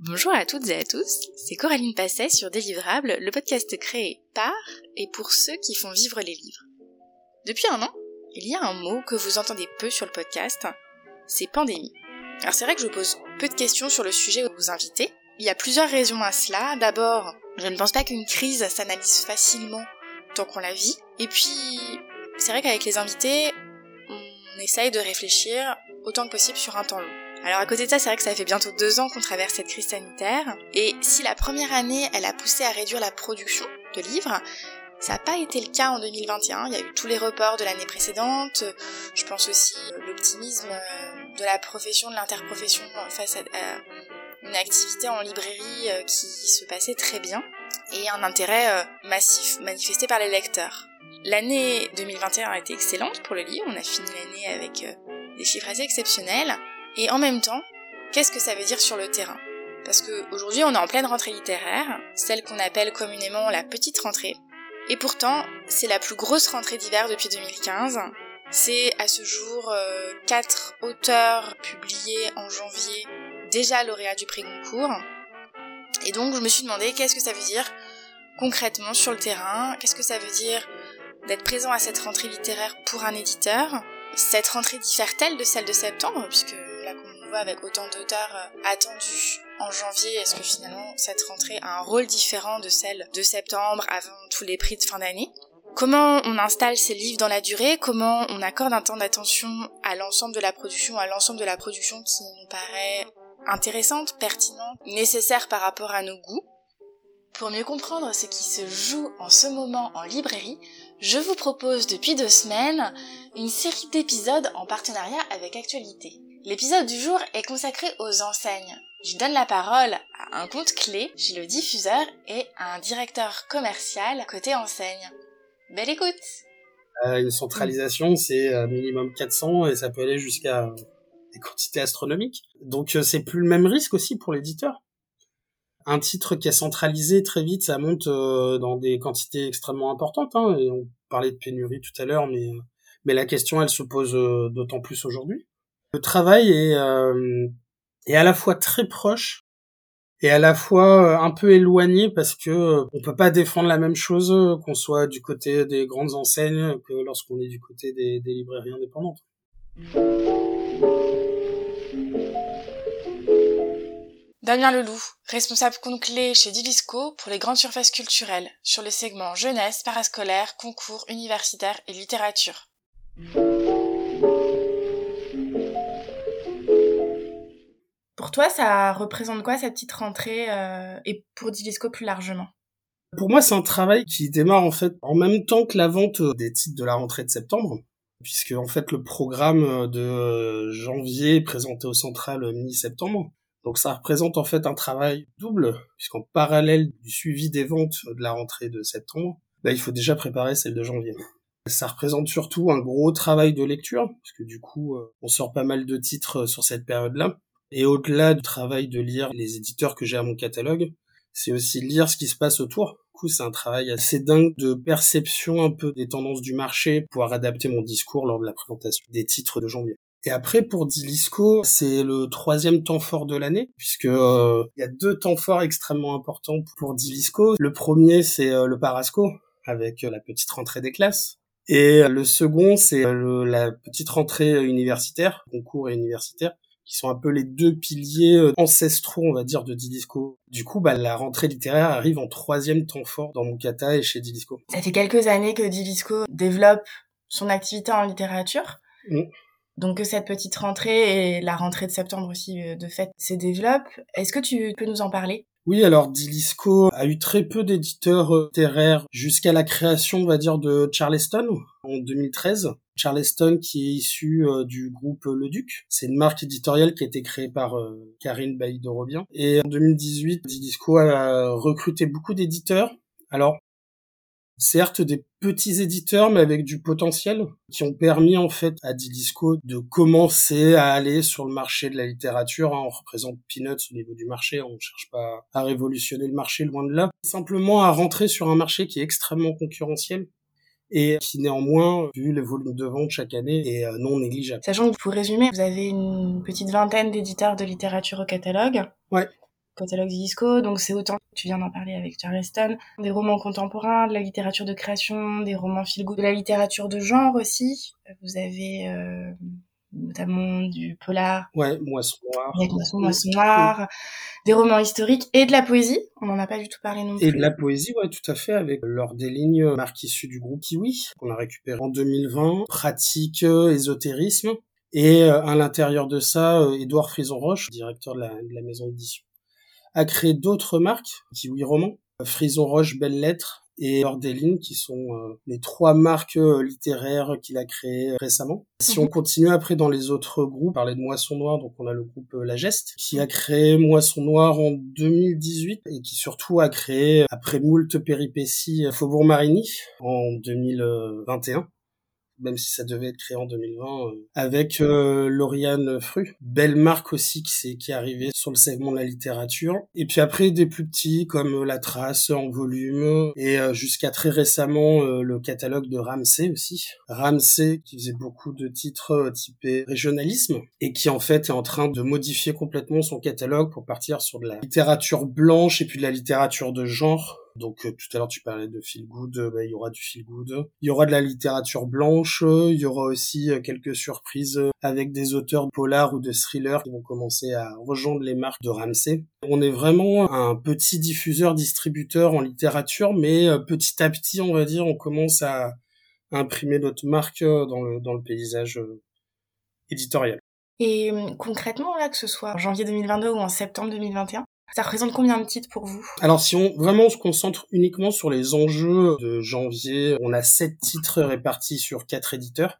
Bonjour à toutes et à tous, c'est Coraline Passet sur Délivrable, le podcast créé par et pour ceux qui font vivre les livres. Depuis un an, il y a un mot que vous entendez peu sur le podcast, c'est pandémie. Alors c'est vrai que je pose peu de questions sur le sujet aux invités. Il y a plusieurs raisons à cela. D'abord, je ne pense pas qu'une crise s'analyse facilement tant qu'on la vit. Et puis, c'est vrai qu'avec les invités, on essaye de réfléchir autant que possible sur un temps long. Alors à côté de ça, c'est vrai que ça fait bientôt deux ans qu'on traverse cette crise sanitaire. Et si la première année, elle a poussé à réduire la production de livres, ça n'a pas été le cas en 2021. Il y a eu tous les reports de l'année précédente. Je pense aussi l'optimisme de la profession, de l'interprofession face à une activité en librairie euh, qui se passait très bien et un intérêt euh, massif manifesté par les lecteurs. L'année 2021 a été excellente pour le livre. On a fini l'année avec euh, des chiffres assez exceptionnels. Et en même temps, qu'est-ce que ça veut dire sur le terrain? Parce qu'aujourd'hui, on est en pleine rentrée littéraire, celle qu'on appelle communément la petite rentrée. Et pourtant, c'est la plus grosse rentrée d'hiver depuis 2015. C'est à ce jour euh, quatre auteurs publiés en janvier déjà lauréats du prix Goncourt. Et donc je me suis demandé qu'est-ce que ça veut dire concrètement sur le terrain, qu'est-ce que ça veut dire d'être présent à cette rentrée littéraire pour un éditeur? Cette rentrée diffère-t-elle de celle de septembre, puisque avec autant d'auteurs euh, attendus en janvier, est-ce que finalement cette rentrée a un rôle différent de celle de septembre avant tous les prix de fin d'année? Comment on installe ces livres dans la durée? Comment on accorde un temps d'attention à l'ensemble de la production, à l'ensemble de la production qui nous paraît intéressante, pertinente, nécessaire par rapport à nos goûts? Pour mieux comprendre ce qui se joue en ce moment en librairie, je vous propose depuis deux semaines une série d'épisodes en partenariat avec Actualité. L'épisode du jour est consacré aux enseignes. Je donne la parole à un compte clé chez le diffuseur et à un directeur commercial côté enseigne. Belle écoute euh, Une centralisation, c'est euh, minimum 400 et ça peut aller jusqu'à des quantités astronomiques. Donc euh, c'est plus le même risque aussi pour l'éditeur. Un titre qui est centralisé très vite, ça monte dans des quantités extrêmement importantes. Hein, et on parlait de pénurie tout à l'heure, mais la question, elle se pose d'autant plus aujourd'hui le travail est, euh, est à la fois très proche et à la fois euh, un peu éloigné parce que euh, on peut pas défendre la même chose qu'on soit du côté des grandes enseignes que lorsqu'on est du côté des, librairies indépendantes. Damien Leloup, responsable compte clé chez Dilisco pour les grandes surfaces culturelles sur les segments jeunesse, parascolaire, concours, universitaire et littérature. Pour toi, ça représente quoi cette petite rentrée euh, et pour Dilisco plus largement? Pour moi, c'est un travail qui démarre en fait en même temps que la vente des titres de la rentrée de septembre, puisque en fait le programme de janvier est présenté au central mi-septembre. Donc ça représente en fait un travail double, puisqu'en parallèle du suivi des ventes de la rentrée de septembre, bah, il faut déjà préparer celle de janvier. Ça représente surtout un gros travail de lecture, parce que du coup, euh, on sort pas mal de titres sur cette période-là. Et au-delà du travail de lire les éditeurs que j'ai à mon catalogue, c'est aussi lire ce qui se passe autour. Du coup, c'est un travail assez dingue de perception un peu des tendances du marché, pour pouvoir adapter mon discours lors de la présentation des titres de janvier. Et après, pour Dilisco, c'est le troisième temps fort de l'année, puisque euh, il y a deux temps forts extrêmement importants pour Dilisco. Le premier, c'est euh, le Parasco, avec euh, la petite rentrée des classes. Et le second, c'est la petite rentrée universitaire, concours et universitaire, qui sont un peu les deux piliers euh, ancestraux, on va dire, de Dilisco. Du coup, bah, la rentrée littéraire arrive en troisième temps fort dans mon kata et chez Dilisco. Ça fait quelques années que Dilisco développe son activité en littérature. Mm. Donc que cette petite rentrée et la rentrée de septembre aussi, euh, de fait, se développent. Est-ce que tu peux nous en parler? Oui, alors Dilisco a eu très peu d'éditeurs euh, littéraires jusqu'à la création, on va dire, de Charleston en 2013. Charleston qui est issu euh, du groupe Le Duc. C'est une marque éditoriale qui a été créée par euh, Karine Bailly-Dorobien. Et en 2018, Dilisco a recruté beaucoup d'éditeurs. Alors, certes des petits éditeurs mais avec du potentiel qui ont permis en fait à Dilisco de commencer à aller sur le marché de la littérature. Hein. On représente Peanuts au niveau du marché, on ne cherche pas à révolutionner le marché loin de là, simplement à rentrer sur un marché qui est extrêmement concurrentiel et qui néanmoins, vu le volume de vente chaque année, est euh, non négligeable. Sachant que pour résumer, vous avez une petite vingtaine d'éditeurs de littérature au catalogue. Ouais. catalogue Disco, donc c'est autant, tu viens d'en parler avec Charleston, des romans contemporains, de la littérature de création, des romans feel de la littérature de genre aussi. Vous avez euh, notamment du polar. Ouais, Moisson Noir. Avec Moisson, des romans historiques et de la poésie. On n'en a pas du tout parlé non plus. Et de la poésie, ouais, tout à fait, avec l'or des lignes, marque issue du groupe Kiwi, qu'on a récupéré en 2020, pratique, euh, ésotérisme. Et euh, à l'intérieur de ça, euh, Édouard Frison-Roche, directeur de la, de la maison d'édition, a créé d'autres marques, Kiwi Roman, Frison-Roche Belles Lettres, et Ordeline, qui sont euh, les trois marques euh, littéraires qu'il a créées récemment. Si on mhm. continue après dans les autres groupes, parler de Moisson Noir, donc on a le groupe euh, La Geste, qui a créé Moisson Noir en 2018 et qui surtout a créé, après moult péripéties, Faubourg Marigny en 2021 même si ça devait être créé en 2020, euh, avec euh, Lauriane Fru. Belle marque aussi qui, est, qui est arrivée sur le segment de la littérature. Et puis après, des plus petits comme euh, La Trace en volume, et jusqu'à très récemment, le catalogue de Ramsey aussi. Ramsey qui faisait beaucoup de titres typés régionalisme, et qui en fait est en train de modifier complètement son catalogue pour partir sur de la littérature blanche et puis de la littérature de genre donc euh, tout à l'heure tu parlais de feel good, euh, bah, il y aura du feel good. Il y aura de la littérature blanche, il y aura aussi euh, quelques surprises avec des auteurs de polar ou de thriller qui vont commencer à rejoindre les marques de Ramsey. On est vraiment un petit diffuseur distributeur en littérature, mais petit à petit, on va dire, on commence à, imprimer notre marque dans le, dans le paysage éditorial. Et concrètement, là, que ce soit en janvier 2022 ou en septembre 2021, ça représente combien de titres pour vous? Alors si on vraiment se concentre uniquement sur les enjeux de janvier, on a sept titres répartis sur quatre éditeurs.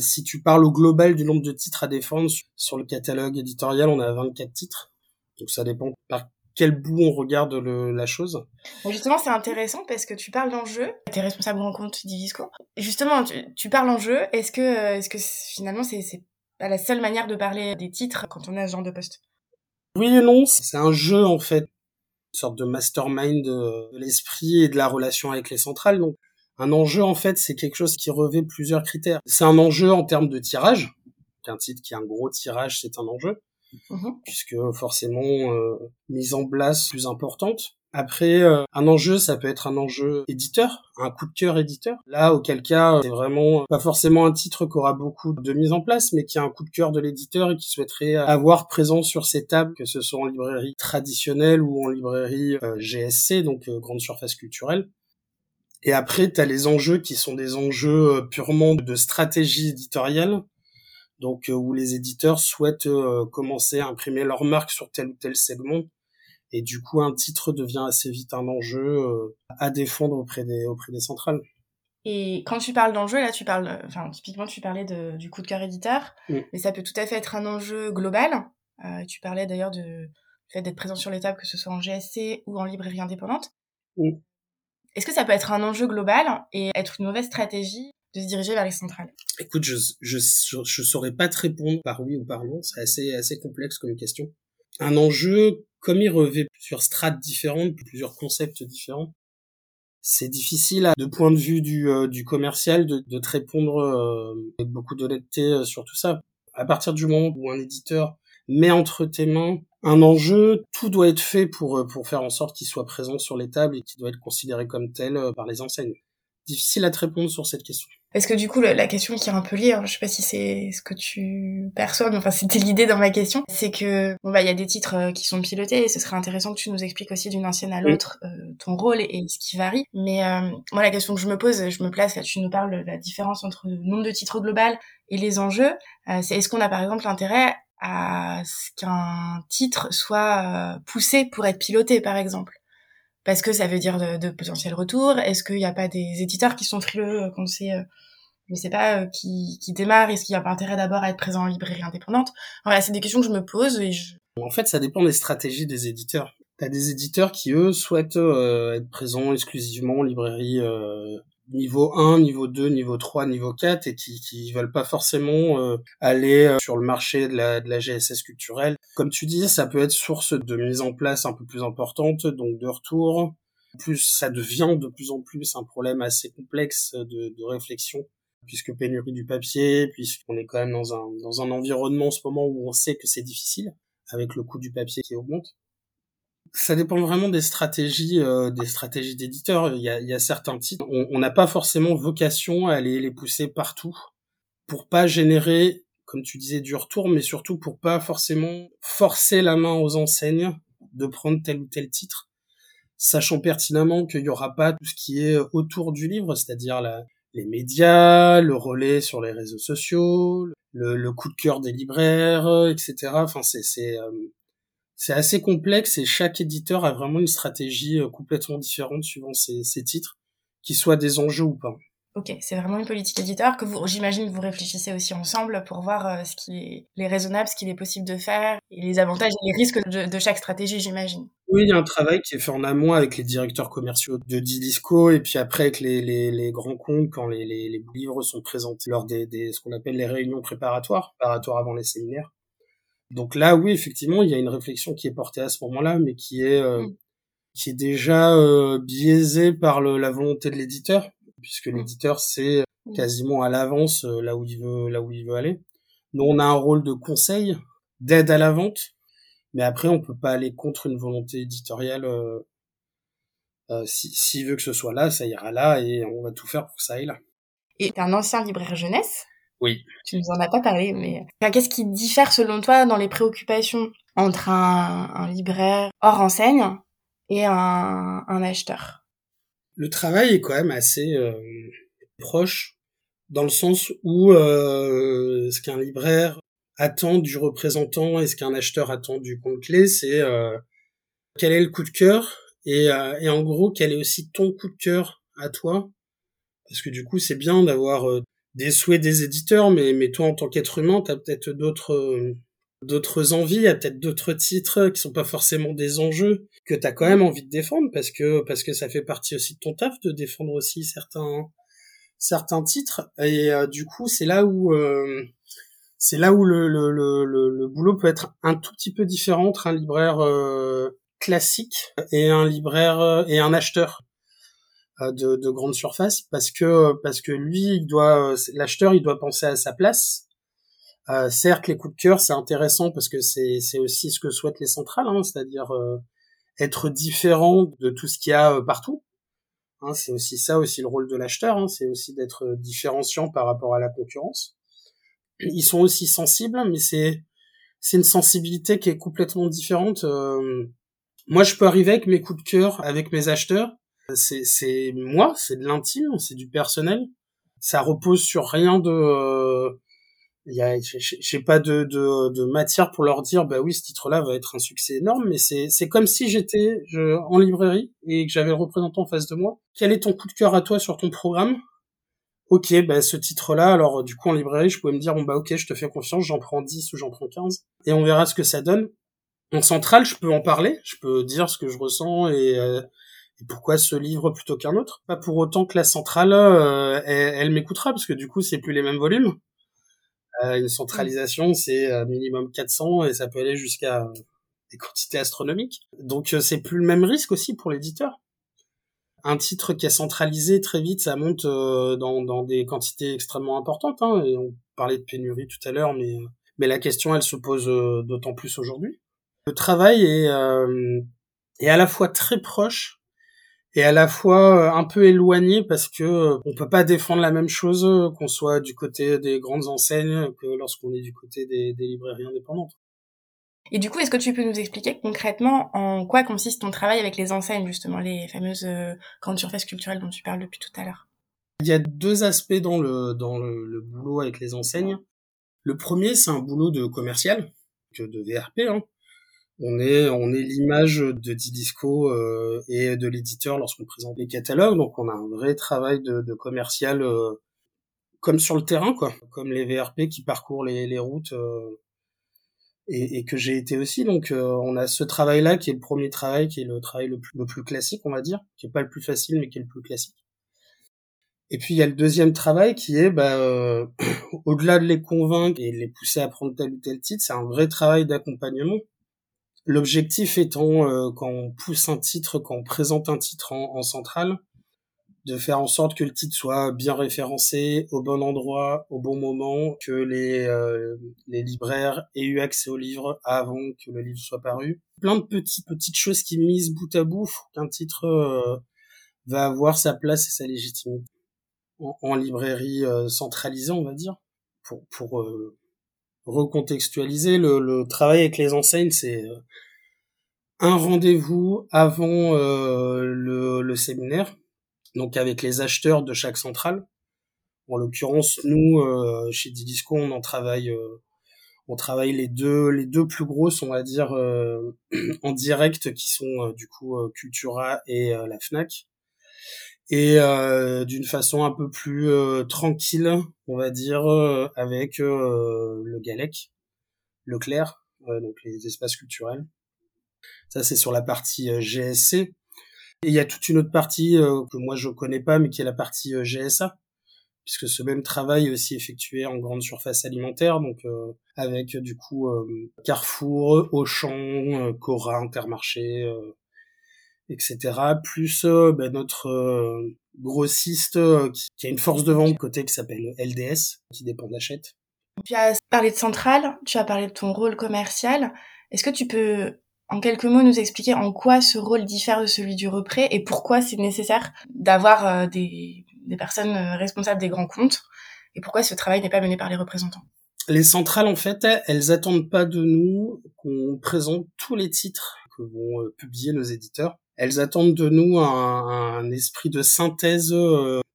Si tu parles au global du nombre de titres à défendre sur le catalogue éditorial, on a 24 titres. Donc ça dépend par quel bout on regarde la chose. justement, c'est intéressant parce que tu parles d'enjeux. Tu es responsable rencontre d'Ivisco. Justement, tu, tu parles d'enjeux. Est-ce que, est-ce que finalement, c'est, c'est la seule manière de parler des titres quand on a ce genre de poste? Oui et non, c'est un jeu en fait, une sorte de mastermind de, l'esprit et de la relation avec les centrales. Donc un enjeu en fait, c'est quelque chose qui revêt plusieurs critères. C'est un enjeu en termes de tirage. Un titre qui a un gros tirage, c'est un enjeu. Mm-hmm. puisque forcément euh, mise en place plus importante. Après, euh, un enjeu, ça peut être un enjeu éditeur, un coup de cœur éditeur. Là, auquel cas, c'est vraiment pas forcément un titre qui aura beaucoup de mise en place, mais qui a un coup de cœur de l'éditeur et qui souhaiterait avoir présent sur ses tables, que ce soit en librairie traditionnelle ou en librairie euh, GSC, donc euh, grande surface culturelle. Et après, tu les enjeux qui sont des enjeux purement de stratégie éditoriale, donc où les éditeurs souhaitent commencer à imprimer leur marque sur tel ou tel segment et du coup, un titre devient assez vite un enjeu euh, à défendre auprès des, auprès des centrales. Et quand tu parles d'enjeu, là, tu parles, enfin, typiquement, tu parlais de, du coup de cœur éditeur, mais ça peut tout à fait être un enjeu global. Euh, tu parlais d'ailleurs de fait d'être présent sur les tables, que ce soit en GSC ou en librairie indépendante. Est-ce que ça peut être un enjeu global et être une mauvaise stratégie de se diriger vers les centrales? Écoute, je, je, je, saurais pas te répondre par oui ou par non. C'est assez, assez complexe comme question. Un enjeu, comme il revêt plusieurs strates différentes, plusieurs concepts différents, c'est difficile, de point de vue du, euh, du commercial, de, de te répondre euh, avec beaucoup d'honnêteté euh, sur tout ça. À partir du moment où un éditeur met entre tes mains un enjeu, tout doit être fait pour, pour faire en sorte qu'il soit présent sur les tables et qu'il doit être considéré comme tel par les enseignes. Difficile à te répondre sur cette question. Parce que du coup, la question qui est un peu liée, hein, je sais pas si c'est ce que tu perçois, mais enfin c'était l'idée dans ma question, c'est que bon bah il y a des titres euh, qui sont pilotés et ce serait intéressant que tu nous expliques aussi d'une ancienne à l'autre euh, ton rôle et, ce qui varie. Mais euh, moi la question que je me pose, je me place là, tu nous parles de la différence entre le nombre de titres global et les enjeux. c'est est-ce qu'on a par exemple l'intérêt à ce qu'un titre soit poussé pour être piloté par exemple? Parce que ça veut dire de, de potentiels retours. Est-ce qu'il n'y a pas des éditeurs qui sont frileux quand c'est je sais pas, euh, qui, qui démarre Est-ce qu'il n'y a pas intérêt d'abord à être présent en librairie indépendante? Voilà, c'est des questions que je me pose et je... En fait, ça dépend des stratégies des éditeurs. T'as des éditeurs qui, eux, souhaitent euh, être présents exclusivement en librairie euh, niveau 1, niveau 2, niveau 3, niveau 4 et qui, qui veulent pas forcément aller sur le marché de la, de la GSS culturelle. Comme tu dis, ça peut être source de mise en place un peu plus importante, donc de retour. Plus ça devient de plus en plus un problème assez complexe de, de réflexion puisque pénurie du papier, puisqu'on est quand même dans un, dans un environnement en ce moment où on sait que c'est difficile, avec le coût du papier qui augmente. Ça dépend vraiment des stratégies, euh, des stratégies d'éditeurs. Il il y a certains titres, on n'a pas forcément vocation à aller les pousser partout pour pas générer, comme tu disais, du retour, mais surtout pour pas forcément forcer la main aux enseignes de prendre tel ou tel titre, sachant pertinemment qu'il y aura pas tout ce qui est autour du livre, c'est-à-dire les médias, le relais sur les réseaux sociaux, le, le, coup de cœur des libraires, etc. Enfin, c'est c'est euh, c'est assez complexe et chaque éditeur a vraiment une stratégie euh, complètement différente suivant ses, ses titres, qu'ils soient des enjeux ou pas. Ok, c'est vraiment une politique éditeur que vous, j'imagine, vous réfléchissez aussi ensemble pour voir euh, ce qui est les raisonnable, ce qu'il est possible de faire et les avantages et les risques de, de chaque stratégie, j'imagine. Oui, il y a un travail qui est fait en amont avec les directeurs commerciaux de Didisco et puis après avec les, les, les grands comptes quand les, livres sont présentés lors des, des ce qu'on appelle les réunions préparatoires, préparatoires avant les séminaires. Donc là, oui, effectivement, il y a une réflexion qui est portée à ce moment-là, mais qui est euh, mm. qui est déjà euh, biaisée par le, la volonté de l'éditeur, puisque mm. l'éditeur sait mm. quasiment à l'avance euh, là où il veut là où il veut aller. Nous, on a un rôle de conseil, d'aide à la vente, mais après, on peut pas aller contre une volonté éditoriale. Euh, s'il veut que ce soit là, ça ira là, et on va tout faire pour que ça aille là. Et un ancien libraire jeunesse? Oui. Tu nous en as pas parlé, mais qu'est-ce qui diffère selon toi dans les préoccupations entre un, un libraire hors enseigne et un, un, acheteur? Le travail est quand même assez euh, proche dans le sens où euh, ce qu'un libraire attend du représentant et ce qu'un acheteur attend du compte clé, c'est euh, quel est le coup de cœur et, euh, et en gros quel est aussi ton coup de cœur à toi? Parce que du coup c'est bien d'avoir euh, des souhaits des éditeurs, mais, mais toi, en tant qu'être humain, tu as peut-être d'autres euh, d'autres envies, y peut-être d'autres titres qui sont pas forcément des enjeux que tu as quand même envie de défendre parce que parce que ça fait partie aussi de ton taf de défendre aussi certains certains titres. Et euh, du coup c'est là où euh, c'est là où le, le, le, le, boulot peut être un tout petit peu différent entre un libraire classique et un libraire et un acheteur de, de grande surface parce que parce que lui il doit euh, l'acheteur il doit penser à sa place. Euh, certes les coups de cœur c'est intéressant parce que c'est c'est aussi ce que souhaitent les centrales hein, c'est-à-dire euh, être différent de tout ce qu'il y a partout. Hein, c'est aussi ça aussi le rôle de l'acheteur hein, c'est aussi d'être différenciant par rapport à la concurrence. Ils sont aussi sensibles mais c'est c'est une sensibilité qui est complètement différente moi je peux arriver avec mes coups de cœur avec mes acheteurs c'est moi, c'est de l'intime, c'est du personnel. Ça repose sur rien de euh, y a j'ai pas de, de, de matière pour leur dire bah oui ce titre là va être un succès énorme mais c'est c'est comme si j'étais en librairie et que j'avais le représentant en face de moi. Quel est ton coup de cœur à toi sur ton programme? Ok bah ce titre là alors du coup en librairie je pouvais me dire bon bah ok je te fais confiance j'en prends 10 ou j'en prends 15 et on verra ce que ça donne. En centrale je peux en parler je peux dire ce que je ressens et euh, et pourquoi ce livre plutôt qu'un autre? Pas pour autant que la centrale, euh, elle, m'écoutera, parce que du coup, c'est plus les mêmes volumes. Euh, une centralisation, c'est euh, minimum 400 et ça peut aller jusqu'à des quantités astronomiques. Donc, c'est plus le même risque aussi pour l'éditeur. Un titre qui est centralisé très vite, ça monte dans, dans, des quantités extrêmement importantes. Hein, et on parlait de pénurie tout à l'heure, mais, mais la question, elle se pose d'autant plus aujourd'hui. Le travail est, est à la fois très proche et à la fois euh, un peu éloigné parce que euh, on peut pas défendre la même chose euh, qu'on soit du côté des grandes enseignes que lorsqu'on est du côté des, des, librairies indépendantes. Et du coup, est-ce que tu peux nous expliquer concrètement en quoi consiste ton travail avec les enseignes, justement, les fameuses grandes surfaces culturelles dont tu parles depuis tout à l'heure? Il y a deux aspects dans le, dans le, le boulot avec les enseignes. Le premier, c'est un boulot de commercial, de VRP, hein, on est on est l'image de Didisco euh, et de l'éditeur lorsqu'on présente les catalogues. Donc on a un vrai travail de, commercial euh, comme sur le terrain quoi. Comme les VRP qui parcourent les, routes euh, et, que j'ai été aussi. Donc on a ce travail là qui est le premier travail qui est le travail le plus, classique on va dire. Qui est pas le plus facile mais qui est le plus classique. Et puis il y a le deuxième travail qui est, bah, euh, au-delà de les convaincre et de les pousser à prendre tel ou tel titre, c'est un vrai travail d'accompagnement. L'objectif étant, euh, quand on pousse un titre, quand on présente un titre en, en centrale, de faire en sorte que le titre soit bien référencé au bon endroit, au bon moment, que les, euh, les libraires aient eu accès au livre avant que le livre soit paru. Plein de petites petites choses qui misent bout à bout qu'un titre euh, va avoir sa place et sa légitimité en, librairie euh, centralisée, on va dire, pour, pour recontextualiser le, le, travail avec les enseignes, c'est un rendez-vous avant le, le séminaire donc avec les acheteurs de chaque centrale. En l'occurrence, nous euh, chez Didisco, on en travaille, euh, on travaille les deux, les deux plus grosses, on va dire euh, en direct, qui sont du coup Cultura et la Fnac, et d'une façon un peu plus tranquille, on va dire avec le Galec, Leclerc, donc les espaces culturels. Ça c'est sur la partie GSC. Et il y a toute une autre partie euh, que moi je connais pas, mais qui est la partie euh, GSA, puisque ce même travail est aussi effectué en grande surface alimentaire, donc euh, avec du coup Carrefour, Auchan, Cora, Intermarché, etc. Plus ben, notre grossiste qui, a une force de vente côté qui s'appelle LDS, qui dépend d'Achète. Tu as parlé de centrale, tu as parlé de ton rôle commercial. Est-ce que tu peux en quelques mots nous expliquer en quoi ce rôle diffère de celui du repris et pourquoi c'est nécessaire d'avoir euh, des, des, personnes euh, responsables des grands comptes et pourquoi ce travail n'est pas mené par les représentants? Les centrales, en fait, elles attendent pas de nous qu'on présente tous les titres que vont euh, publier nos éditeurs. Elles attendent de nous un, esprit de synthèse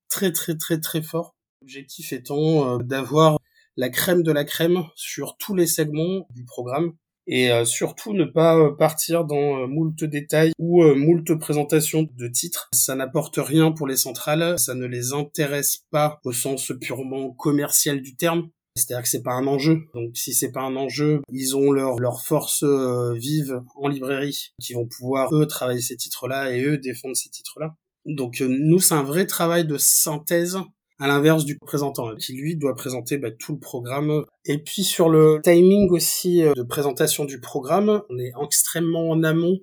très très très très fort. L'objectif étant d'avoir la crème de la crème sur tous les segments du programme et euh, surtout ne pas euh, partir dans euh, moult détails ou moult présentations de titres. Ça n'apporte rien pour les centrales, ça ne les intéresse pas au sens purement commercial du terme. C'est-à-dire que c'est pas un enjeu. Donc si c'est pas un enjeu, ils ont leur leur force vive en librairie qui vont pouvoir eux travailler ces titres-là et eux défendre ces titres-là. Donc nous c'est un vrai travail de synthèse à l'inverse du présentant, qui lui doit présenter bah, tout le programme. Et puis sur le timing aussi euh, de présentation du programme, on est extrêmement en amont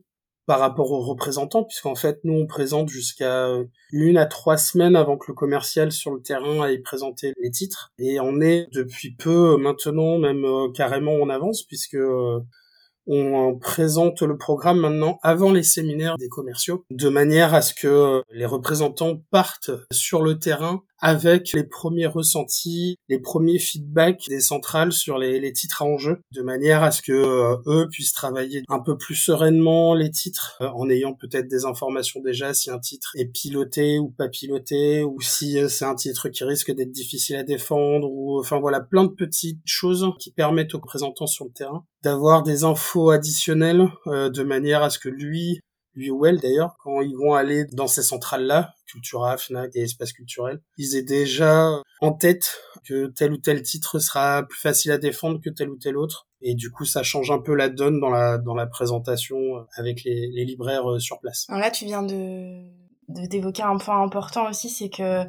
par rapport aux représentants, puisqu'en fait, nous, on présente jusqu'à euh, une à trois semaines avant que le commercial sur le terrain aille présenter les titres. Et on est depuis peu maintenant, même euh, carrément en avance, puisque on présente le programme maintenant avant les séminaires des commerciaux, de manière à ce que les représentants partent sur le terrain avec les premiers ressentis, les premiers feedbacks des centrales sur les, titres à enjeu, de manière à ce que euh, eux puissent travailler un peu plus sereinement les titres, euh, en ayant peut-être des informations déjà si un titre est piloté ou pas piloté, ou si euh, c'est un titre qui risque d'être difficile à défendre, ou enfin voilà, plein de petites choses qui permettent aux représentants sur le terrain d'avoir des infos additionnelles de manière à ce que lui elle d'ailleurs, quand ils vont aller dans ces centrales-là, Cultura, FNAC et Espace Culturel, ils aient déjà en tête que tel ou tel titre sera plus facile à défendre que tel ou tel autre. Et du coup, ça change un peu la donne dans la, dans la présentation avec les, libraires euh, sur place. Là, tu viens de, d'évoquer un point important aussi, c'est que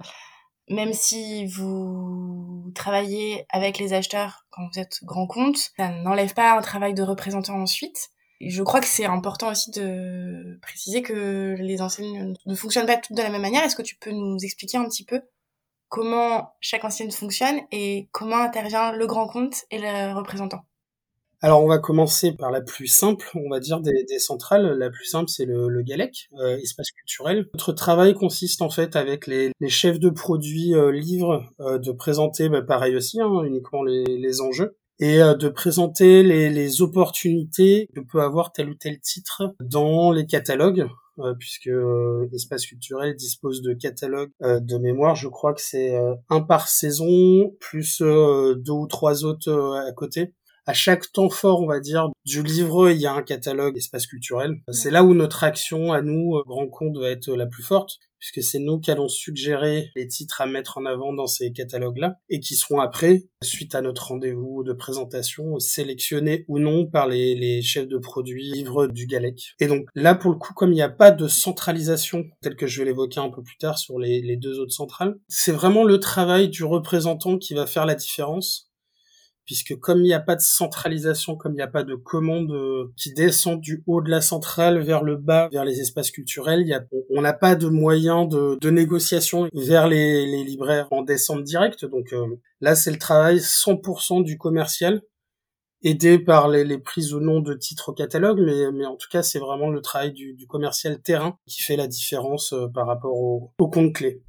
même si vous travaillez avec les acheteurs quand vous êtes grand compte, ça n'enlève pas un travail de représentant ensuite je crois que c'est important aussi de préciser que les enseignes ne fonctionnent pas toutes de la même manière. Est-ce que tu peux nous expliquer un petit peu comment chaque enseigne fonctionne et comment intervient le grand compte et le représentant? Alors on va commencer par la plus simple, on va dire des, centrales. La plus simple c'est le, le GALEC, euh, espace culturel. Notre travail consiste en fait avec les, chefs de produits euh, livres euh, de présenter, bah, pareil aussi, hein, uniquement les enjeux, et euh, de présenter les, opportunités que peut avoir tel ou tel titre dans les catalogues, euh, puisque euh, Espace Culturel dispose de catalogues de mémoire. Je crois que c'est un par saison, plus deux ou trois autres à côté. À chaque temps fort, on va dire, du livre, il y a un catalogue espace culturel. C'est là où notre action, à nous, grand compte, va être la plus forte puisque c'est nous qui allons suggérer les titres à mettre en avant dans ces catalogues-là, et qui seront après, suite à notre rendez-vous de présentation, sélectionnés ou non par les, chefs de produits livres du GALEC. Et donc là, pour le coup, comme il n'y a pas de centralisation, tel que je vais l'évoquer un peu plus tard sur les, les deux autres centrales, c'est vraiment le travail du représentant qui va faire la différence puisque comme il n'y a pas de centralisation, comme il n'y a pas de commande euh, qui descend du haut de la centrale vers le bas, vers les espaces culturels, on n'a pas de moyen de, négociation vers les, libraires en descente directe. Donc euh, là, c'est le travail 100% du commercial, aidé par les, prises au nom de titres au catalogue, mais, en tout cas, c'est vraiment le travail du, du, commercial terrain qui fait la différence euh, par rapport au, au compte clé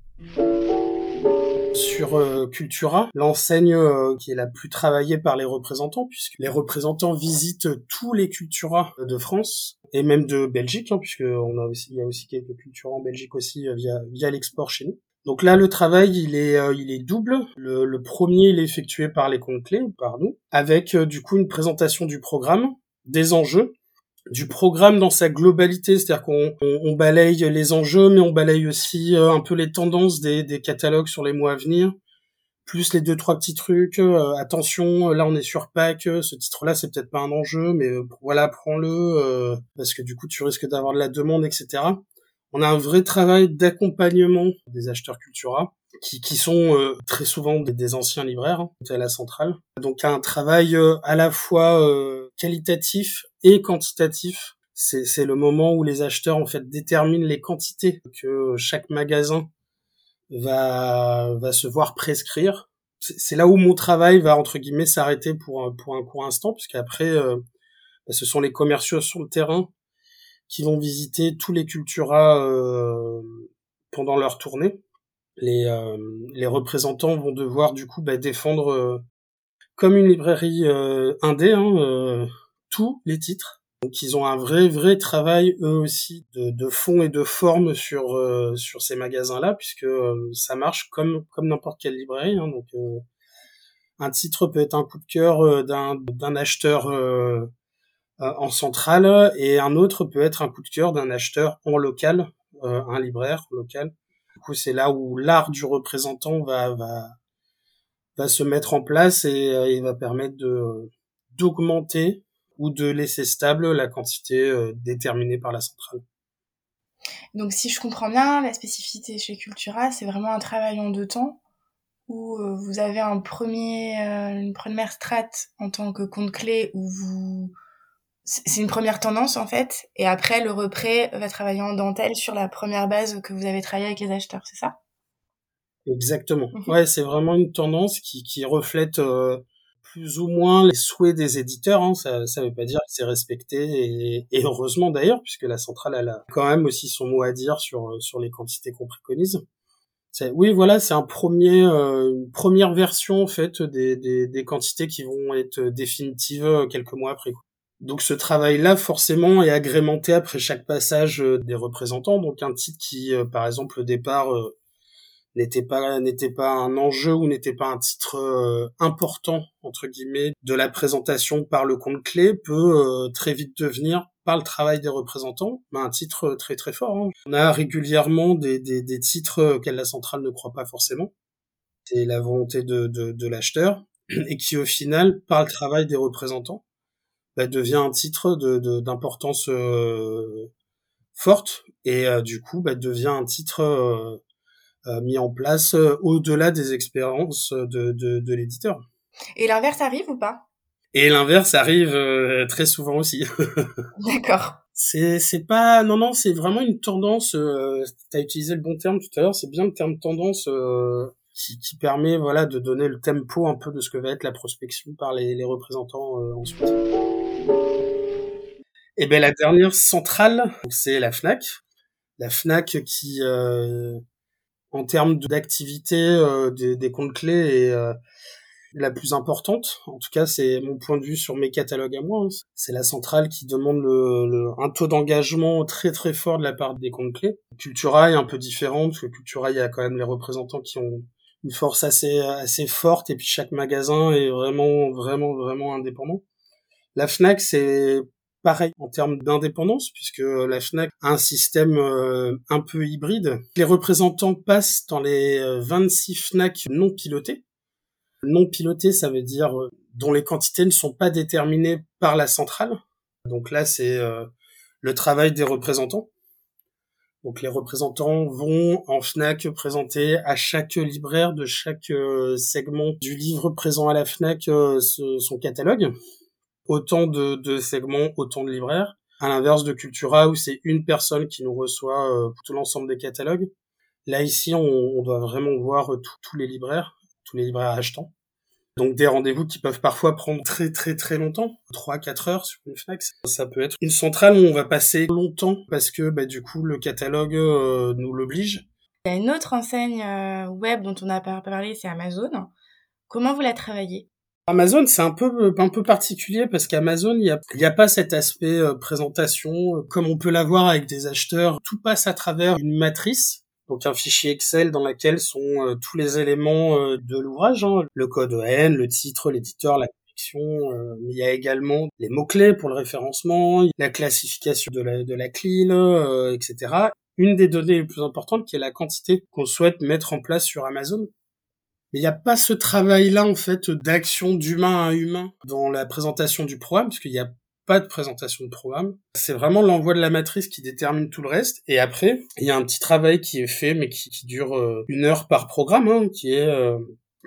sur euh, Cultura, l'enseigne euh, qui est la plus travaillée par les représentants, puisque les représentants visitent tous les Cultura de France et même de Belgique, hein, puisque on a aussi, il y a aussi quelques Cultura en Belgique aussi euh, via via l'export chez nous. Donc là, le travail, il est, il est double. Le, le, premier, il est effectué par les comptes clés, par nous, avec du coup une présentation du programme, des enjeux, du programme dans sa globalité, c'est-à-dire qu'on on, balaye les enjeux, mais on balaye aussi euh, un peu les tendances des, des, catalogues sur les mois à venir, plus les deux trois petits trucs. Euh, attention, là on est sur Pâques, ce titre-là c'est peut-être pas un enjeu, mais euh, voilà, prends-le parce que du coup tu risques d'avoir de la demande, etc. On a un vrai travail d'accompagnement des acheteurs Cultura qui, qui sont très souvent des, anciens libraires hein, à la centrale. Donc un travail à la fois qualitatif et quantitatif. C'est le moment où les acheteurs en fait déterminent les quantités que chaque magasin va va se voir prescrire. C'est là où mon travail va entre guillemets s'arrêter pour un, pour un court instant, puisqu'après euh, bah, ce sont les commerciaux sur le terrain qui vont visiter tous les Cultura euh, pendant leur tournée. Les, euh, les représentants vont devoir du coup bah, défendre euh, comme une librairie euh, indé hein, tous les titres. Donc ils ont un vrai vrai travail eux aussi de, fond et de forme sur euh, sur ces magasins-là puisque euh, ça marche comme comme n'importe quelle librairie. Hein, donc euh, un titre peut être un coup de cœur d'un d'un acheteur en centrale et un autre peut être un coup de cœur d'un acheteur en local, un libraire local. Du coup c'est là où l'art du représentant va va va se mettre en place et il va permettre de d'augmenter ou de laisser stable la quantité euh, déterminée par la centrale. Donc si je comprends bien, la spécificité chez Cultura, c'est vraiment un travail en deux temps où euh, vous avez un premier, euh, une première strate en tant que compte clé où vous c'est une première tendance en fait, et après le reprêt va travailler en dentelle sur la première base que vous avez travaillé avec les acheteurs, c'est ça? Exactement. Mhm. Ouais, c'est vraiment une tendance qui, qui reflète plus ou moins les souhaits des éditeurs. Hein. Ça ne veut pas dire que c'est respecté, et, heureusement d'ailleurs, puisque la centrale elle a quand même aussi son mot à dire sur sur les quantités qu'on préconise. Oui, voilà, c'est un premier, euh, une première version en fait des, des, des, quantités qui vont être définitives euh, quelques mois après. Donc ce travail-là, forcément, est agrémenté après chaque passage euh, des représentants. Donc un titre qui, par exemple, au départ n'était pas n'était pas un enjeu ou n'était pas un titre euh, important entre guillemets de la présentation par le compte clé peut euh, très vite devenir par le travail des représentants un titre très très fort. Hein. On a régulièrement des, des, des titres auxquels la centrale ne croit pas forcément. C'est la volonté de, de, de l'acheteur et qui au final par le travail des représentants bah, devient un titre de d'importance euh, forte et du coup bah, devient un titre euh, mis en place euh, au-delà des expériences de, de, de l'éditeur. Et l'inverse arrive ou pas? Et l'inverse arrive euh, très souvent aussi. D'accord. C'est c'est pas non non c'est vraiment une tendance. Euh, T'as utilisé le bon terme tout à l'heure. C'est bien le terme tendance qui, qui permet voilà de donner le tempo un peu de ce que va être la prospection par les, les représentants ensuite. Et ben la dernière centrale, c'est la Fnac. La Fnac qui euh, en termes d'activité euh, des, des, comptes clés est euh, la plus importante. En tout cas, c'est mon point de vue sur mes catalogues à moi. Hein. C'est la centrale qui demande le, un taux d'engagement très très fort de la part des comptes clés. Cultura est un peu différent parce que Cultura, il y a quand même les représentants qui ont une force assez assez forte et puis chaque magasin est vraiment vraiment vraiment indépendant. La Fnac, c'est pareil en termes d'indépendance, puisque la FNAC a un système euh, un peu hybride. Les représentants passent dans les 26 euh, FNAC non pilotés. Non pilotés, ça veut dire euh, dont les quantités ne sont pas déterminées par la centrale. Donc là, c'est le travail des représentants. Donc les représentants vont en FNAC présenter à chaque libraire de chaque segment du livre présent à la FNAC son catalogue. Autant de, segments, autant de libraires. À l'inverse de Cultura où c'est une personne qui nous reçoit euh, tout l'ensemble des catalogues. Là ici on, doit vraiment voir tous les libraires, tous les libraires achetants. Donc des rendez-vous qui peuvent parfois prendre très très très longtemps, 3-4 heures sur une Fnac. Ça peut être une centrale où on va passer longtemps parce que bah, du coup le catalogue euh, nous l'oblige. Il y a une autre enseigne euh, web dont on n'a pas parlé, c'est Amazon. Comment vous la travaillez? Amazon, c'est un peu un peu particulier parce qu'Amazon, il n'y a, a pas cet aspect euh, présentation comme on peut l'avoir avec des acheteurs. Tout passe à travers une matrice donc un fichier Excel dans lequel sont euh, tous les éléments euh, de l'ouvrage, hein. le code EN, le titre, l'éditeur, la collection. Euh, il y a également les mots-clés pour le référencement, la classification de la, de la etc. Une des données les plus importantes qui est la quantité qu'on souhaite mettre en place sur Amazon. Mais il n'y a pas ce travail-là, en fait, d'action d'humain à humain dans la présentation du programme, parce qu'il y a pas de présentation de programme. C'est vraiment l'envoi de la matrice qui détermine tout le reste. Et après, il y a un petit travail qui est fait, mais qui, dure euh, une heure par programme, hein, qui est euh,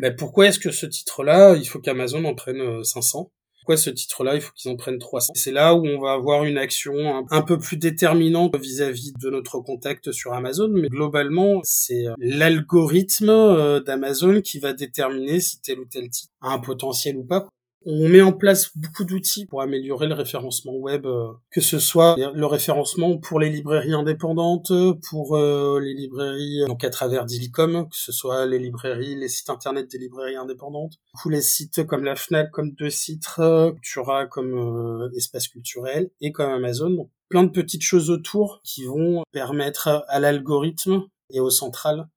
bah, pourquoi est-ce que ce titre-là, il faut qu'Amazon en prenne 500 euh, pourquoi ce titre-là, il faut qu'ils en prennent 300. C'est là où on va avoir une action un, peu plus déterminante vis-à-vis de notre contact sur Amazon, mais globalement, c'est l'algorithme d'Amazon qui va déterminer si tel ou tel titre a un potentiel ou pas. On met en place beaucoup d'outils pour améliorer le référencement web, euh, que ce soit le référencement pour les librairies indépendantes, pour euh, les librairies donc à travers Dilicom, que ce soit les librairies, les sites internet des librairies indépendantes, ou les sites comme la Fnac, comme Deux Citres, Cultura, comme euh, Espace Culturel et comme Amazon. Donc, plein de petites choses autour qui vont permettre à l'algorithme et au central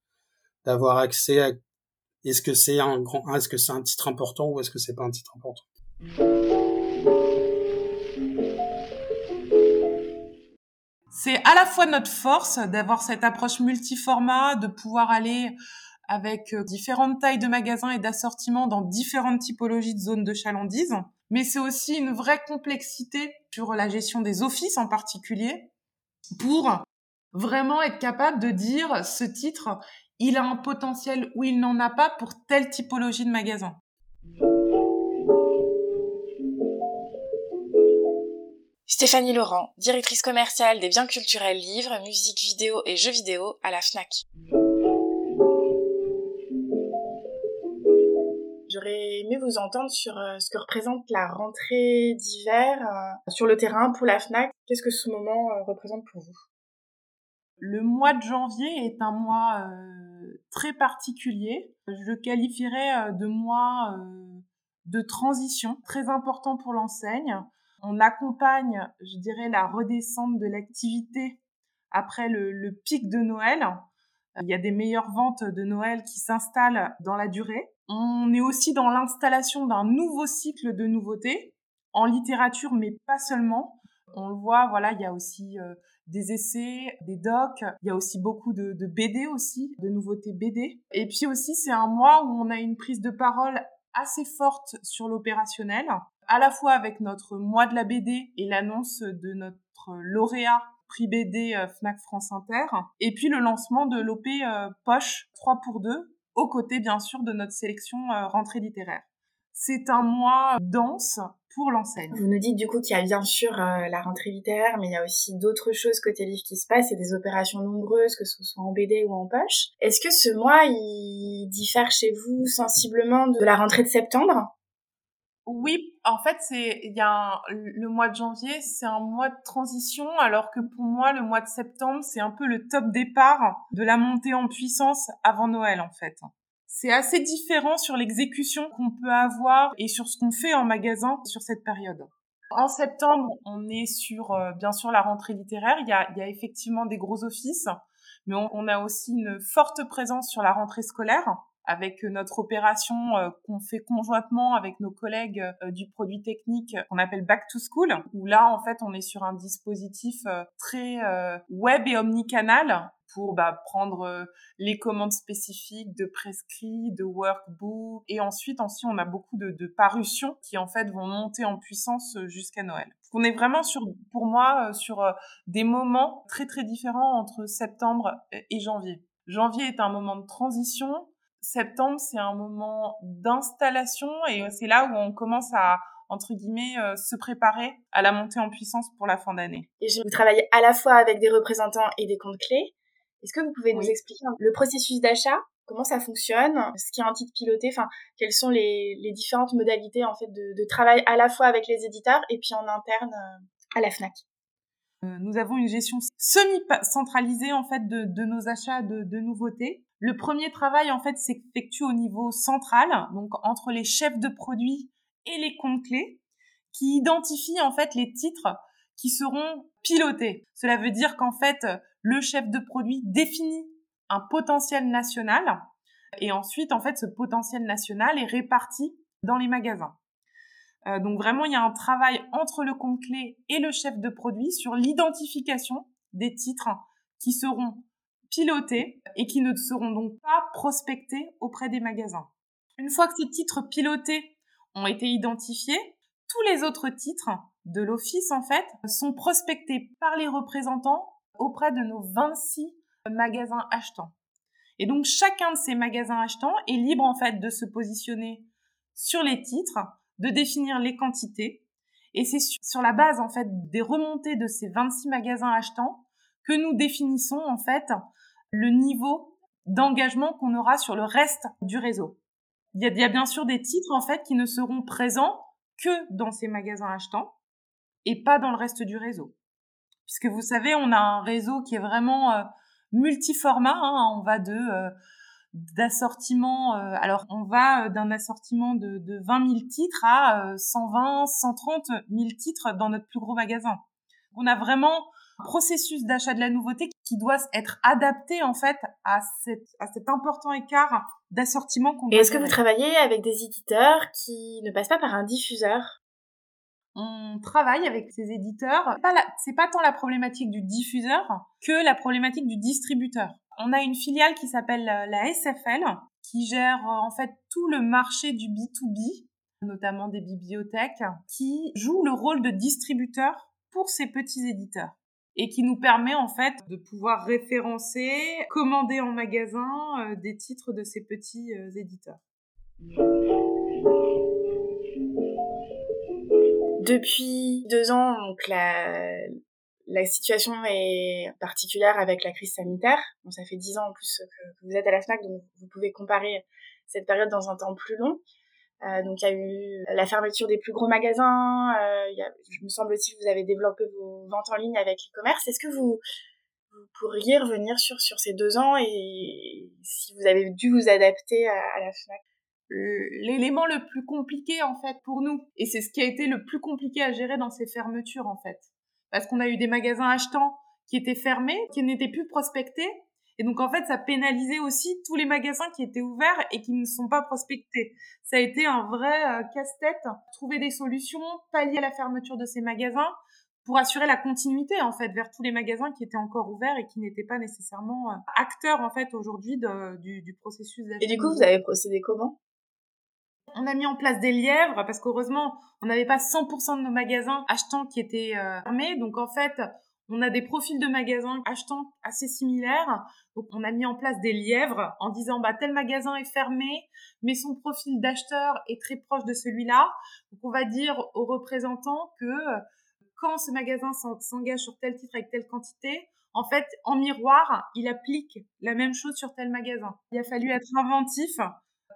d'avoir accès à est-ce que c'est un grand, est-ce que c'est un titre important ou est-ce que c'est pas un titre important? C'est à la fois notre force d'avoir cette approche multiformat, de pouvoir aller avec euh, différentes tailles de magasins et d'assortiments dans différentes typologies de zones de chalandise. Mais c'est aussi une vraie complexité sur la gestion des offices en particulier pour vraiment être capable de dire ce titre, il a un potentiel ou il n'en a pas pour telle typologie de magasin. Stéphanie Laurent, directrice commerciale des biens culturels livres, musique vidéo et jeux vidéo à la FNAC. J'aurais aimé vous entendre sur euh, ce que représente la rentrée d'hiver euh, sur le terrain pour la FNAC. Qu'est-ce que ce moment euh, représente pour vous? Le mois de janvier est un mois euh, très particulier. Je le qualifierais euh, de mois euh, de transition, très important pour l'enseigne. On accompagne, je dirais, la redescente de l'activité après le, le, pic de Noël. Il y a des meilleures ventes de Noël qui s'installent dans la durée. On est aussi dans l'installation d'un nouveau cycle de nouveautés en littérature, mais pas seulement. On le voit, voilà, il y a aussi des essais, des docs. Il y a aussi beaucoup de, de BD aussi, de nouveautés BD. Et puis aussi, c'est un mois où on a une prise de parole assez forte sur l'opérationnel, à la fois avec notre mois de la BD et l'annonce de notre lauréat prix BD euh, Fnac France Inter, et puis le lancement de l'OP euh, Poche 3 pour 2, aux côtés bien sûr de notre sélection euh, rentrée littéraire. C'est un mois dense pour l'enseigne. Vous nous dites du coup qu'il y a bien sûr euh, la rentrée littéraire, mais il y a aussi d'autres choses côté livre qui se passent et des opérations nombreuses, que ce soit en BD ou en poche. Est-ce que ce mois, il diffère chez vous sensiblement de la rentrée de septembre? Oui, en fait, c'est il y a le mois de janvier, c'est un mois de transition, alors que pour moi, le mois de septembre, c'est un peu le top départ de la montée en puissance avant Noël, en fait. C'est assez différent sur l'exécution qu'on peut avoir et sur ce qu'on fait en magasin sur cette période. En septembre, on est sur euh, bien sûr la rentrée littéraire. Il y a, il y a effectivement des gros offices, mais on, a aussi une forte présence sur la rentrée scolaire avec notre opération qu'on fait conjointement avec nos collègues du produit technique qu'on appelle Back to School, où là, en fait, on est sur un dispositif très web et omnicanal pour bah, prendre euh, les commandes spécifiques de prescrits, de workbook. Et ensuite, ensuite, on a beaucoup de, de parutions qui, en fait, vont monter en puissance euh, jusqu'à Noël. On est vraiment sur, pour moi, euh, sur des moments très, très différents entre septembre et janvier. Janvier est un moment de transition. Septembre, c'est un moment d'installation et c'est là où on commence à entre guillemets, se préparer à la montée en puissance pour la fin d'année. Et vous travaillez à la fois avec des représentants et des comptes clés. Est-ce que vous pouvez nous expliquer le processus d'achat? Comment ça fonctionne? Ce qui est un titre piloté Enfin, quelles sont les, différentes modalités en fait de, travail à la fois avec les éditeurs et puis en interne euh, à la Fnac? Euh, Nous avons une gestion semi-centralisée en fait de, nos achats de, de nouveautés. Le premier travail en fait s'effectue au niveau central, donc entre les chefs de produits et les comptes clés, qui identifient en fait les titres qui seront pilotés. Cela veut dire qu'en fait, le chef de produit définit un potentiel national et ensuite, en fait, ce potentiel national est réparti dans les magasins. Euh, donc vraiment, il y a un travail entre le compte clé et le chef de produit sur l'identification des titres qui seront pilotés et qui ne seront donc pas prospectés auprès des magasins. Une fois que ces titres pilotés ont été identifiés, tous les autres titres de l'office, en fait, sont prospectés par les représentants auprès de nos 26 magasins achetants. Et donc, chacun de ces magasins achetants est libre, en fait, de se positionner sur les titres, de définir les quantités. Et c'est sur la base, en fait, des remontées de ces 26 magasins achetants que nous définissons, en fait, le niveau d'engagement qu'on aura sur le reste du réseau. Il y, a, bien sûr des titres, en fait, qui ne seront présents que dans ces magasins achetants et pas dans le reste du réseau. Puisque vous savez, on a un réseau qui est vraiment euh, multiformat. Hein, on va de euh, d'assortiment. Euh, alors, on va d'un assortiment de, de 20 000 titres à 120, 130 000 titres dans notre plus gros magasin. On a vraiment processus d'achat de la nouveauté qui doit être adapté en fait à, cette, à cet important écart d'assortiment qu'on Et est-ce que vous travaillez avec des éditeurs qui ne passent pas par un diffuseur? On travaille avec ces éditeurs. C'est pas tant la problématique du diffuseur que la problématique du distributeur. On a une filiale qui s'appelle euh, la SFL qui gère euh, en fait tout le marché du B2B, notamment des bibliothèques, qui joue le rôle de distributeur pour ces petits éditeurs et qui nous permet en fait de pouvoir référencer, commander en magasin euh, des titres de ces petits éditeurs. Depuis deux ans, donc la, la situation est particulière avec la crise sanitaire. Ça fait dix ans en plus que, vous êtes à la FNAC, donc vous pouvez comparer cette période dans un temps plus long. Euh, donc il y a eu la fermeture des plus gros magasins. Euh, y a, je me semble aussi que vous avez développé vos ventes en ligne avec l'e-commerce. Est-ce que vous, vous, pourriez revenir sur, sur ces deux ans et si vous avez dû vous adapter à, à la FNAC? L'élément le plus compliqué en fait pour nous. Et c'est ce qui a été le plus compliqué à gérer dans ces fermetures en fait. Parce qu'on a eu des magasins achetants qui étaient fermés, qui n'étaient plus prospectés. Et donc en fait, ça pénalisait aussi tous les magasins qui étaient ouverts et qui ne sont pas prospectés. Ça a été un vrai euh, casse-tête, trouver des solutions, pallier à la fermeture de ces magasins pour assurer la continuité en fait vers tous les magasins qui étaient encore ouverts et qui n'étaient pas nécessairement euh, acteurs en fait aujourd'hui du, du processus d'achat. Et du coup, vous avez procédé comment? On a mis en place des lièvres parce qu'heureusement, on n'avait pas 100% de nos magasins achetants qui étaient euh, fermés. Donc en fait, on a des profils de magasins achetants assez similaires. Donc on a mis en place des lièvres en disant bah tel magasin est fermé, mais son profil d'acheteur est très proche de celui-là. Donc on va dire aux représentants que quand ce magasin s'engage sur tel titre avec telle quantité, en fait, en miroir, il applique la même chose sur tel magasin. Il a fallu être inventif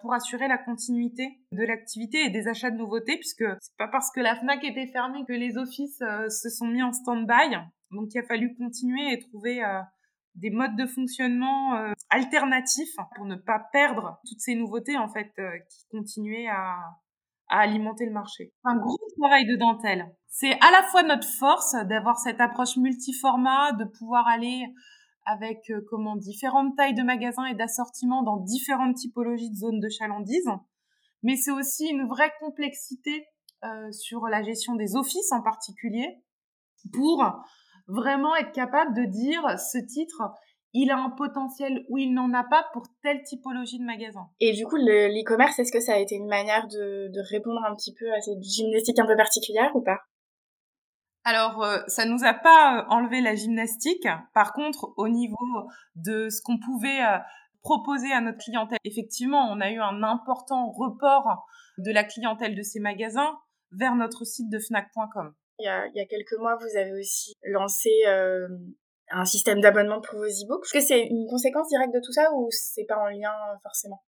pour assurer la continuité de l'activité et des achats de nouveautés, puisque c'est pas parce que la Fnac était fermée que les offices euh, se sont mis en stand-by. Donc il a fallu continuer et trouver euh, des modes de fonctionnement euh, alternatifs pour ne pas perdre toutes ces nouveautés en fait qui continuaient à, à alimenter le marché. Un gros travail de dentelle. C'est à la fois notre force d'avoir cette approche multiformat, de pouvoir aller avec comment différentes tailles de magasins et d'assortiments dans différentes typologies de zones de chalandise. Mais c'est aussi une vraie complexité sur la gestion des offices en particulier pour vraiment être capable de dire ce titre il a un potentiel ou il n'en a pas pour telle typologie de magasin. Et du coup, l'e-commerce, est-ce que ça a été une manière de, répondre un petit peu à cette gymnastique un peu particulière ou pas? Alors, euh, ça nous a pas euh, enlevé la gymnastique. Par contre, au niveau de ce qu'on pouvait euh, proposer à notre clientèle, effectivement, on a eu un important report de la clientèle de ces magasins vers notre site de Fnac.com. Il y, a, quelques mois, vous avez aussi lancé un système d'abonnement pour vos e-books. Est-ce que c'est une conséquence directe de tout ça ou c'est pas en lien forcément?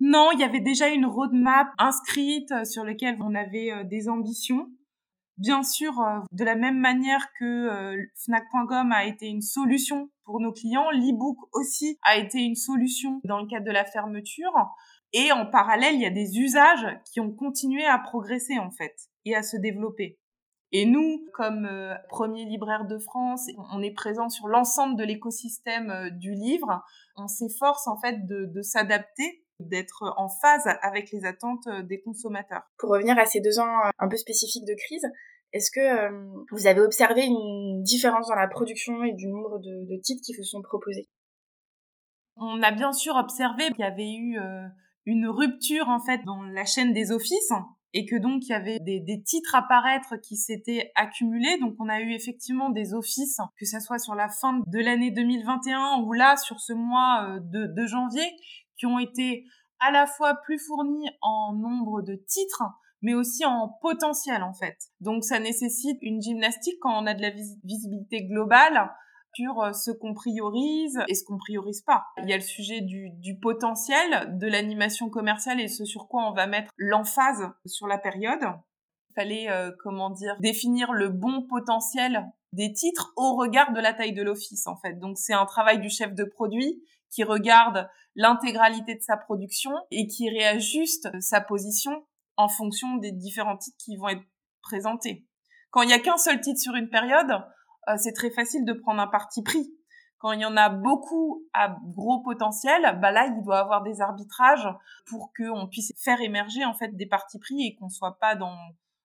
Non, il y avait déjà une roadmap inscrite euh, sur laquelle on avait euh, des ambitions. Bien sûr, euh, de la même manière que Fnac.com a été une solution pour nos clients, l'e-book aussi a été une solution dans le cadre de la fermeture. Et en parallèle, il y a des usages qui ont continué à progresser en fait et à se développer. Et nous, comme euh, premier libraire de France, on est présent sur l'ensemble de l'écosystème euh, du livre. On s'efforce en fait de, s'adapter, d'être en phase avec les attentes euh, des consommateurs. Pour revenir à ces deux ans un peu spécifiques de crise, est-ce que vous avez observé une différence dans la production et du nombre de, titres qui vous sont proposés? On a bien sûr observé qu'il y avait eu une rupture en fait dans la chaîne des offices et que donc il y avait des, titres à paraître qui s'étaient accumulés. Donc on a eu effectivement des offices, que ce soit sur la fin de l'année 2021 ou là sur ce mois euh, de janvier, qui ont été à la fois plus fournis en nombre de titres, mais aussi en potentiel en fait. Donc ça nécessite une gymnastique quand on a de la visibilité globale sur euh, ce qu'on priorise et ce qu'on priorise pas. Il y a le sujet du, potentiel, de l'animation commerciale et ce sur quoi on va mettre l'emphase sur la période. Il fallait, euh, comment dire, définir le bon potentiel des titres au regard de la taille de l'office, en fait. Donc, c'est un travail du chef de produit qui regarde l'intégralité de sa production et qui réajuste sa position en fonction des différents titres qui vont être présentés. Quand il n'y a qu'un seul titre sur une période, c'est très facile de prendre un parti pris. Quand il y en a beaucoup à gros potentiel, bah là, il doit avoir des arbitrages pour qu'on puisse faire émerger en fait des partis pris et qu'on soit pas dans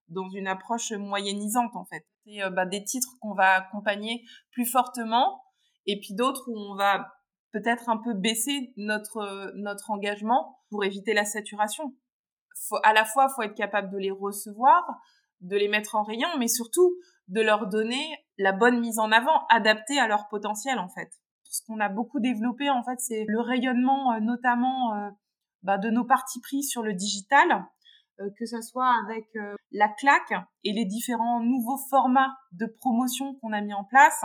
dans une approche moyennisante en fait. C'est euh, bah, des titres qu'on va accompagner plus fortement et puis d'autres où on va peut-être un peu baisser notre notre engagement pour éviter la saturation. À la fois, faut être capable de les recevoir, de les mettre en rayon, mais surtout de leur donner la bonne mise en avant adaptée à leur potentiel en fait. Ce qu'on a beaucoup développé en fait, c'est le rayonnement euh, notamment euh, bah, de nos parties pris sur le digital, euh, que ce soit avec la claque et les différents nouveaux formats de promotion qu'on a mis en place,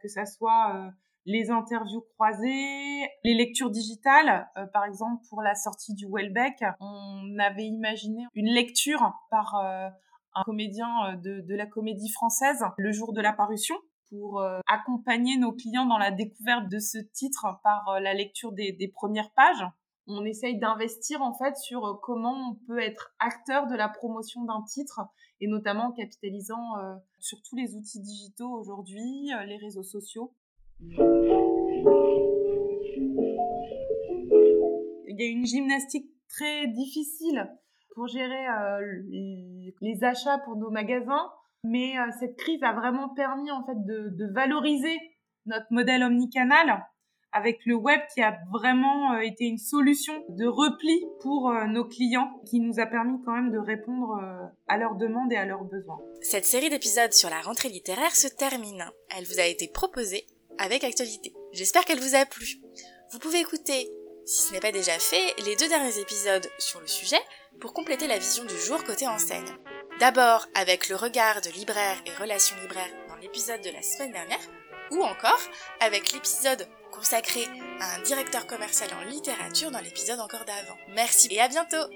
que ce soit les interviews croisées, les lectures digitales. par exemple, pour la sortie du Welbeck, on avait imaginé une lecture par comédien euh, de, la comédie française le jour de la parution pour euh, accompagner nos clients dans la découverte de ce titre par euh, la lecture des, premières pages. On essaye d'investir en fait sur comment on peut être acteur de la promotion d'un titre et notamment en capitalisant sur tous les outils digitaux aujourd'hui, les réseaux sociaux. Il y a une gymnastique très difficile pour gérer euh, les achats pour nos magasins. Mais euh, cette crise a vraiment permis en fait de, valoriser notre modèle omnicanal avec le web qui a vraiment euh, été une solution de repli pour nos clients qui nous a permis quand même de répondre à leurs demandes et à leurs besoins. Cette série d'épisodes sur la rentrée littéraire se termine. Elle vous a été proposée avec actualité. J'espère qu'elle vous a plu. Vous pouvez écouter, si ce n'est pas déjà fait, les deux derniers épisodes sur le sujet pour compléter la vision du jour côté enseigne. D'abord avec le regard de libraire et relations libraires dans l'épisode de la semaine dernière, ou encore avec l'épisode consacré à un directeur commercial en littérature dans l'épisode encore d'avant. Merci et à bientôt